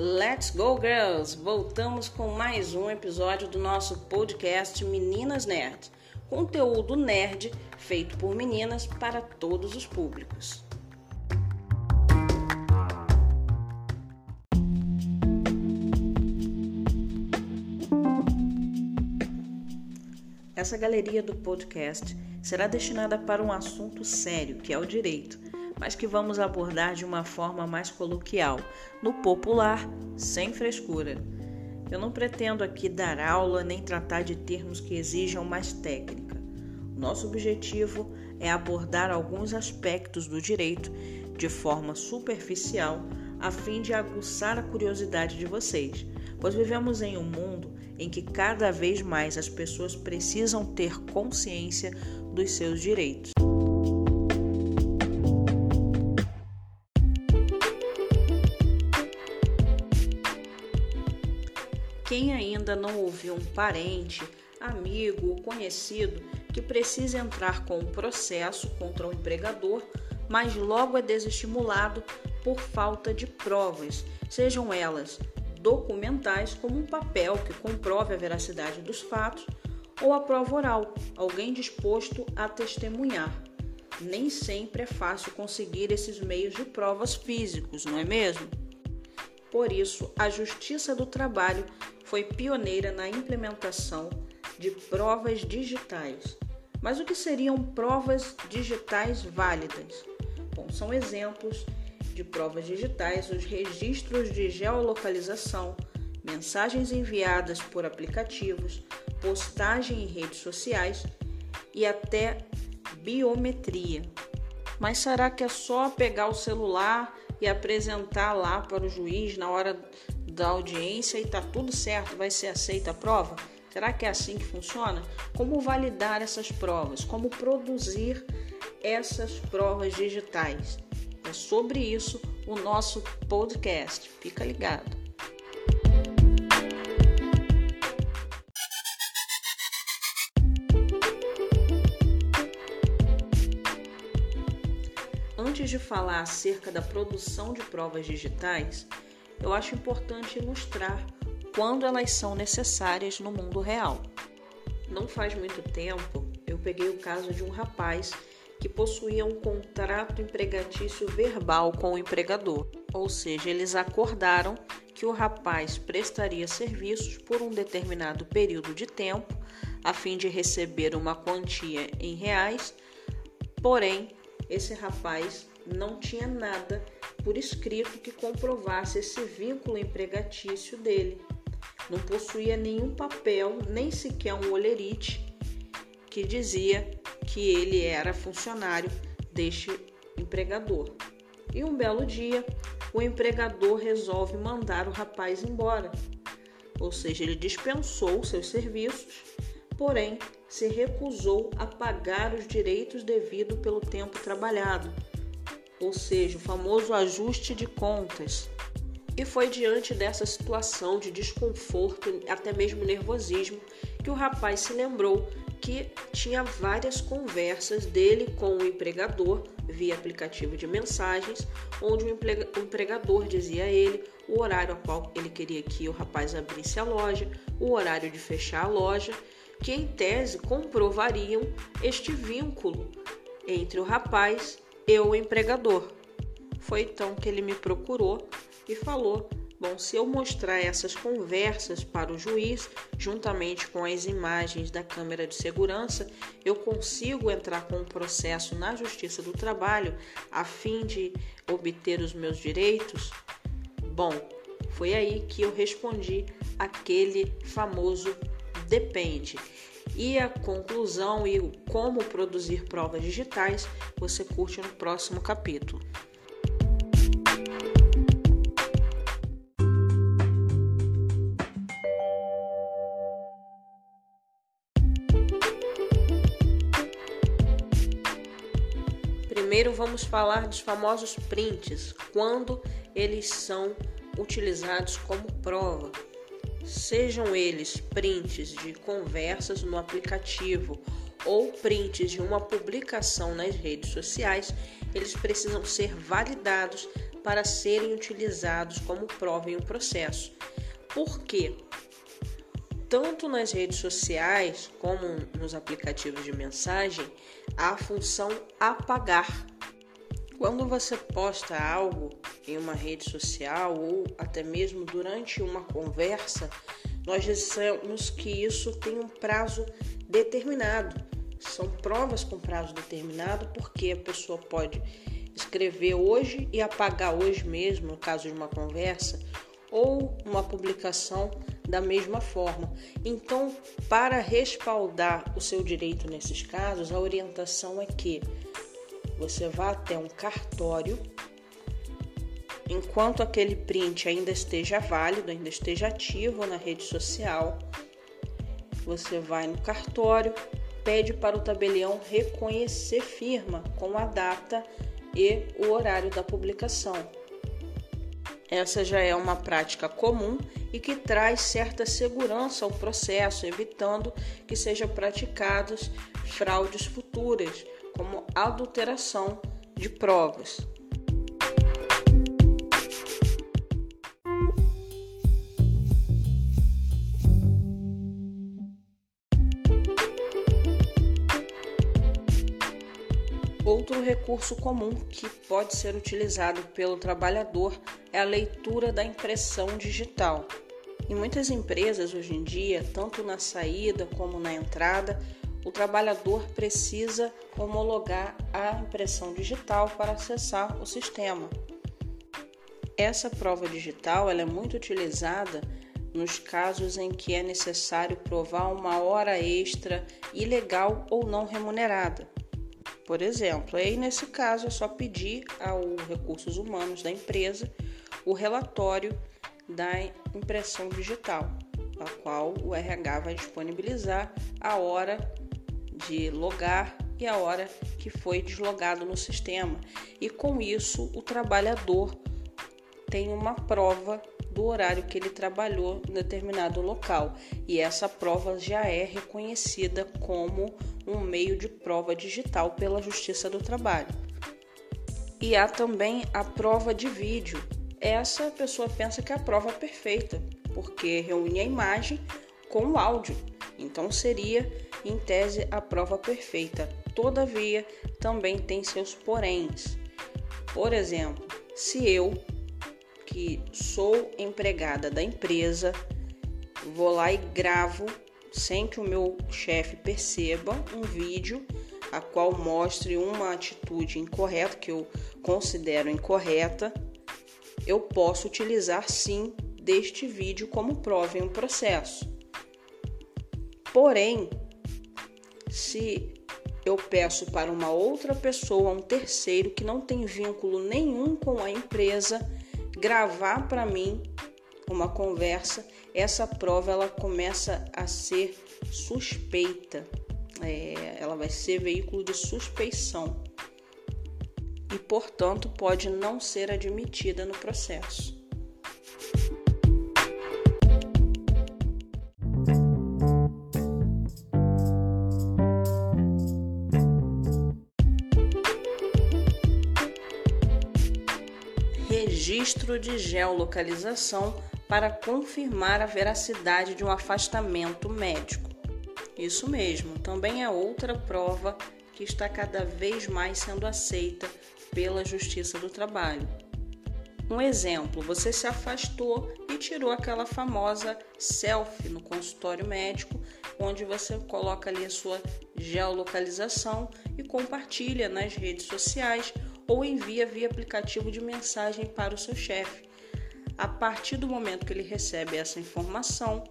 Let's go, girls! Voltamos com mais um episódio do nosso podcast Meninas Nerd. Conteúdo nerd feito por meninas para todos os públicos. Essa galeria do podcast será destinada para um assunto sério, que é o direito mas que vamos abordar de uma forma mais coloquial, no popular, sem frescura. Eu não pretendo aqui dar aula nem tratar de termos que exijam mais técnica. Nosso objetivo é abordar alguns aspectos do direito de forma superficial, a fim de aguçar a curiosidade de vocês, pois vivemos em um mundo em que cada vez mais as pessoas precisam ter consciência dos seus direitos. Quem ainda não ouviu um parente, amigo ou conhecido que precisa entrar com um processo contra o empregador, mas logo é desestimulado por falta de provas, sejam elas documentais, como um papel que comprove a veracidade dos fatos, ou a prova oral, alguém disposto a testemunhar. Nem sempre é fácil conseguir esses meios de provas físicos, não é mesmo? Por isso, a Justiça do Trabalho foi pioneira na implementação de provas digitais. Mas o que seriam provas digitais válidas? Bom, são exemplos de provas digitais os registros de geolocalização, mensagens enviadas por aplicativos, postagem em redes sociais e até biometria. Mas será que é só pegar o celular e apresentar lá para o juiz na hora da audiência e tá tudo certo, vai ser aceita a prova? Será que é assim que funciona? Como validar essas provas? Como produzir essas provas digitais? É sobre isso o nosso podcast. Fica ligado. Antes de falar acerca da produção de provas digitais, eu acho importante ilustrar quando elas são necessárias no mundo real. Não faz muito tempo, eu peguei o caso de um rapaz que possuía um contrato empregatício verbal com o empregador, ou seja, eles acordaram que o rapaz prestaria serviços por um determinado período de tempo a fim de receber uma quantia em reais, porém esse rapaz não tinha nada por escrito que comprovasse esse vínculo empregatício dele. Não possuía nenhum papel, nem sequer um olerite que dizia que ele era funcionário deste empregador. E um belo dia, o empregador resolve mandar o rapaz embora. Ou seja, ele dispensou seus serviços, porém se recusou a pagar os direitos devidos pelo tempo trabalhado, ou seja, o famoso ajuste de contas. E foi diante dessa situação de desconforto, até mesmo nervosismo, que o rapaz se lembrou que tinha várias conversas dele com o empregador via aplicativo de mensagens, onde o empregador dizia a ele o horário ao qual ele queria que o rapaz abrisse a loja, o horário de fechar a loja que em tese comprovariam este vínculo entre o rapaz e o empregador. Foi então que ele me procurou e falou: Bom, se eu mostrar essas conversas para o juiz, juntamente com as imagens da câmera de segurança, eu consigo entrar com um processo na Justiça do Trabalho a fim de obter os meus direitos? Bom, foi aí que eu respondi aquele famoso depende. E a conclusão e como produzir provas digitais você curte no próximo capítulo. Primeiro vamos falar dos famosos prints, quando eles são utilizados como prova sejam eles prints de conversas no aplicativo ou prints de uma publicação nas redes sociais, eles precisam ser validados para serem utilizados como prova em um processo. Por quê? Tanto nas redes sociais como nos aplicativos de mensagem, há a função apagar. Quando você posta algo em uma rede social ou até mesmo durante uma conversa, nós dissemos que isso tem um prazo determinado. São provas com prazo determinado porque a pessoa pode escrever hoje e apagar hoje mesmo, no caso de uma conversa, ou uma publicação da mesma forma. Então, para respaldar o seu direito nesses casos, a orientação é que você vá até um cartório enquanto aquele print ainda esteja válido, ainda esteja ativo na rede social. Você vai no cartório, pede para o tabelião reconhecer firma com a data e o horário da publicação. Essa já é uma prática comum e que traz certa segurança ao processo, evitando que sejam praticadas fraudes futuras, como adulteração de provas. Outro recurso comum que pode ser utilizado pelo trabalhador é a leitura da impressão digital. Em muitas empresas hoje em dia, tanto na saída como na entrada, o trabalhador precisa homologar a impressão digital para acessar o sistema. Essa prova digital é muito utilizada nos casos em que é necessário provar uma hora extra ilegal ou não remunerada por exemplo. Aí, nesse caso, é só pedir ao Recursos Humanos da empresa o relatório da impressão digital, a qual o RH vai disponibilizar a hora de logar e a hora que foi deslogado no sistema. E com isso, o trabalhador tem uma prova do horário que ele trabalhou em determinado local, e essa prova já é reconhecida como um meio de prova digital pela Justiça do Trabalho. E há também a prova de vídeo. Essa pessoa pensa que é a prova perfeita, porque reúne a imagem com o áudio. Então seria, em tese, a prova perfeita. Todavia, também tem seus poréns. Por exemplo, se eu que sou empregada da empresa, vou lá e gravo sem que o meu chefe perceba um vídeo a qual mostre uma atitude incorreta que eu considero incorreta, eu posso utilizar sim deste vídeo como prova em um processo. Porém, se eu peço para uma outra pessoa, um terceiro que não tem vínculo nenhum com a empresa, gravar para mim uma conversa, essa prova ela começa a ser suspeita. É, ela vai ser veículo de suspeição e, portanto, pode não ser admitida no processo. Registro de geolocalização para confirmar a veracidade de um afastamento médico. Isso mesmo, também é outra prova que está cada vez mais sendo aceita pela Justiça do Trabalho. Um exemplo: você se afastou e tirou aquela famosa selfie no consultório médico, onde você coloca ali a sua geolocalização e compartilha nas redes sociais ou envia via aplicativo de mensagem para o seu chefe. A partir do momento que ele recebe essa informação,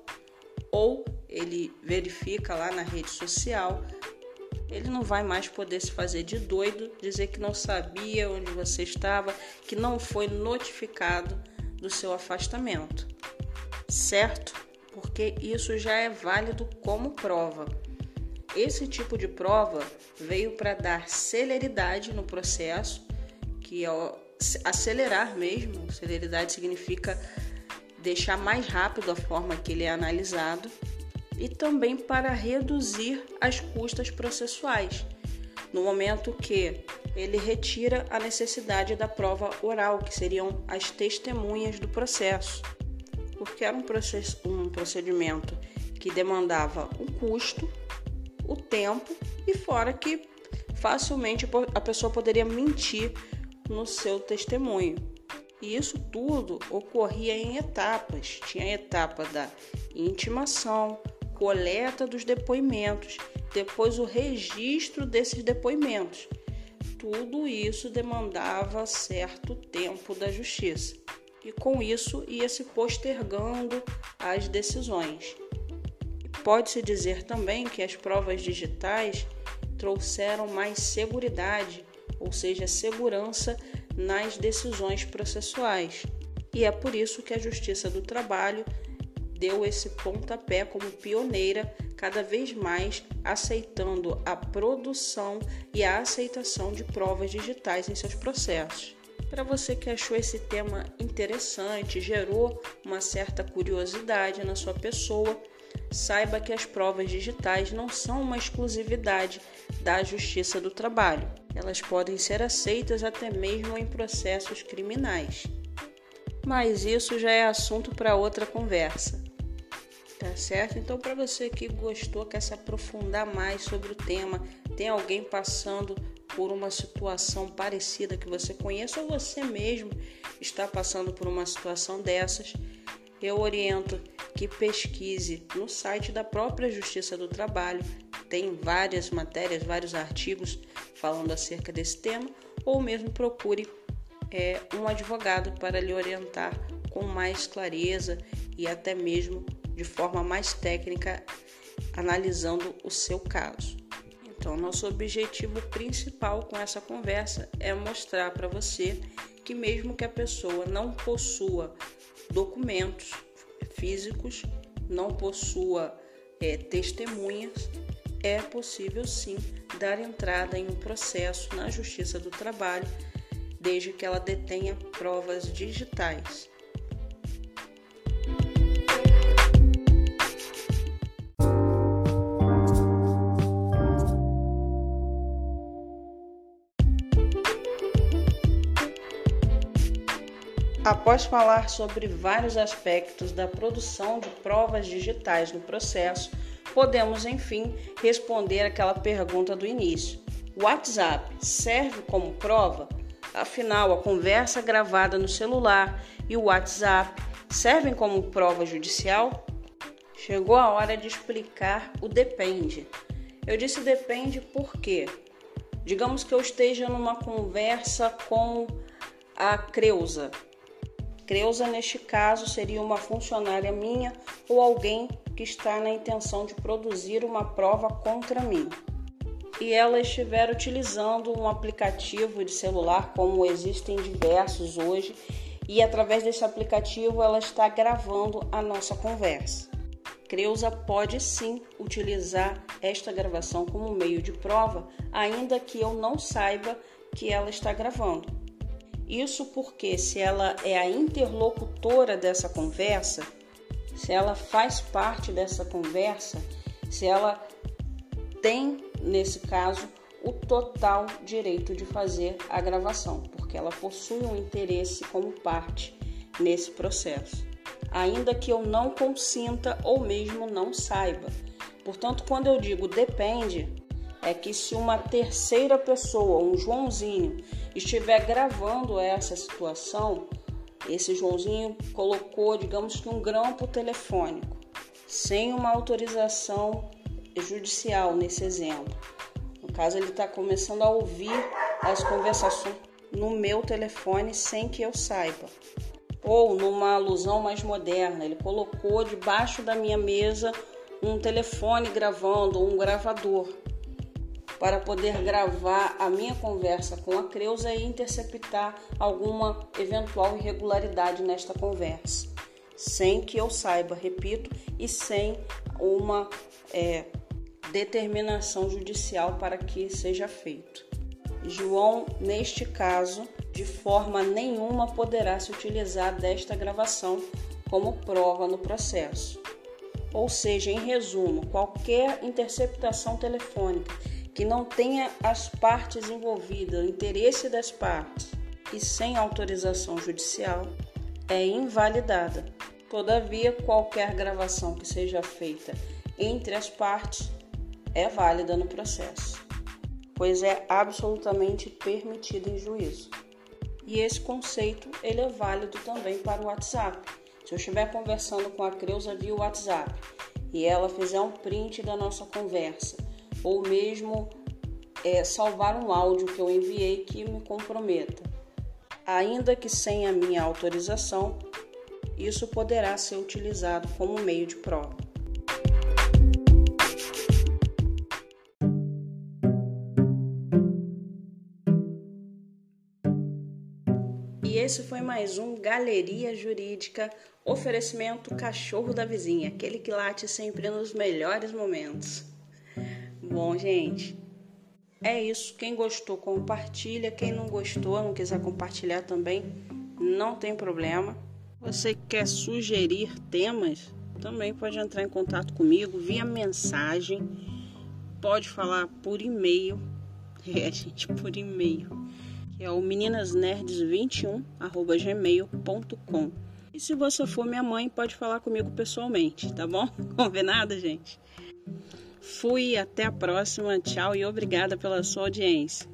ou ele verifica lá na rede social, ele não vai mais poder se fazer de doido, dizer que não sabia onde você estava, que não foi notificado do seu afastamento, certo? Porque isso já é válido como prova. Esse tipo de prova veio para dar celeridade no processo que é acelerar mesmo. Celeridade significa deixar mais rápido a forma que ele é analisado e também para reduzir as custas processuais. No momento que ele retira a necessidade da prova oral, que seriam as testemunhas do processo, porque era um, processo, um procedimento que demandava o custo, o tempo e fora que facilmente a pessoa poderia mentir no seu testemunho. E isso tudo ocorria em etapas. Tinha a etapa da intimação, coleta dos depoimentos, depois o registro desses depoimentos. Tudo isso demandava certo tempo da justiça. E com isso ia se postergando as decisões. Pode-se dizer também que as provas digitais trouxeram mais segurança, ou seja, segurança nas decisões processuais. E é por isso que a Justiça do Trabalho deu esse pontapé como pioneira, cada vez mais aceitando a produção e a aceitação de provas digitais em seus processos. Para você que achou esse tema interessante, gerou uma certa curiosidade na sua pessoa, saiba que as provas digitais não são uma exclusividade da Justiça do Trabalho. Elas podem ser aceitas até mesmo em processos criminais. Mas isso já é assunto para outra conversa. Tá certo? Então, para você que gostou, quer se aprofundar mais sobre o tema, tem alguém passando por uma situação parecida que você conheça ou você mesmo está passando por uma situação dessas, eu oriento que pesquise no site da própria Justiça do Trabalho. Tem várias matérias, vários artigos falando acerca desse tema, ou mesmo procure é, um advogado para lhe orientar com mais clareza e até mesmo de forma mais técnica, analisando o seu caso. Então, nosso objetivo principal com essa conversa é mostrar para você que, mesmo que a pessoa não possua documentos físicos, não possua é, testemunhas, é possível sim dar entrada em um processo na Justiça do Trabalho, desde que ela detenha provas digitais. Após falar sobre vários aspectos da produção de provas digitais no processo, podemos enfim responder aquela pergunta do início: o WhatsApp serve como prova? Afinal, a conversa gravada no celular e o WhatsApp servem como prova judicial? Chegou a hora de explicar o depende. Eu disse depende porque, digamos que eu esteja numa conversa com a Creuza, Creuza, neste caso, seria uma funcionária minha ou alguém que está na intenção de produzir uma prova contra mim. E ela estiver utilizando um aplicativo de celular, como existem diversos hoje, e através desse aplicativo ela está gravando a nossa conversa. Creuza pode sim utilizar esta gravação como meio de prova, ainda que eu não saiba que ela está gravando. Isso porque, se ela é a interlocutora dessa conversa, se ela faz parte dessa conversa, se ela tem, nesse caso, o total direito de fazer a gravação, porque ela possui um interesse como parte nesse processo, ainda que eu não consinta ou mesmo não saiba. Portanto, quando eu digo depende, é que se uma terceira pessoa, um Joãozinho, estiver gravando essa situação, esse Joãozinho colocou, digamos que um grampo telefônico, sem uma autorização judicial nesse exemplo. No caso, ele está começando a ouvir as conversações no meu telefone sem que eu saiba. Ou numa alusão mais moderna, ele colocou debaixo da minha mesa um telefone gravando, um gravador para poder gravar a minha conversa com a Creuza e interceptar alguma eventual irregularidade nesta conversa, sem que eu saiba, repito, e sem uma é, determinação judicial para que seja feito. João, neste caso, de forma nenhuma poderá se utilizar desta gravação como prova no processo. Ou seja, em resumo, qualquer interceptação telefônica que não tenha as partes envolvidas, o interesse das partes e sem autorização judicial é invalidada. Todavia, qualquer gravação que seja feita entre as partes é válida no processo, pois é absolutamente permitida em juízo. E esse conceito ele é válido também para o WhatsApp. Se eu estiver conversando com a Creuza via WhatsApp e ela fizer um print da nossa conversa, ou mesmo é, salvar um áudio que eu enviei que me comprometa, ainda que sem a minha autorização, isso poderá ser utilizado como meio de prova. E esse foi mais um Galeria Jurídica, oferecimento Cachorro da Vizinha, aquele que late sempre nos melhores momentos. Bom, gente, é isso. Quem gostou, compartilha. Quem não gostou, não quiser compartilhar também, não tem problema. Você quer sugerir temas? Também pode entrar em contato comigo via mensagem. Pode falar por e-mail. É, gente, por e-mail. Que é o meninasnerds21@gmail.com. E se você for minha mãe, pode falar comigo pessoalmente, tá bom? Combinado, gente? Fui, até a próxima. Tchau e obrigada pela sua audiência.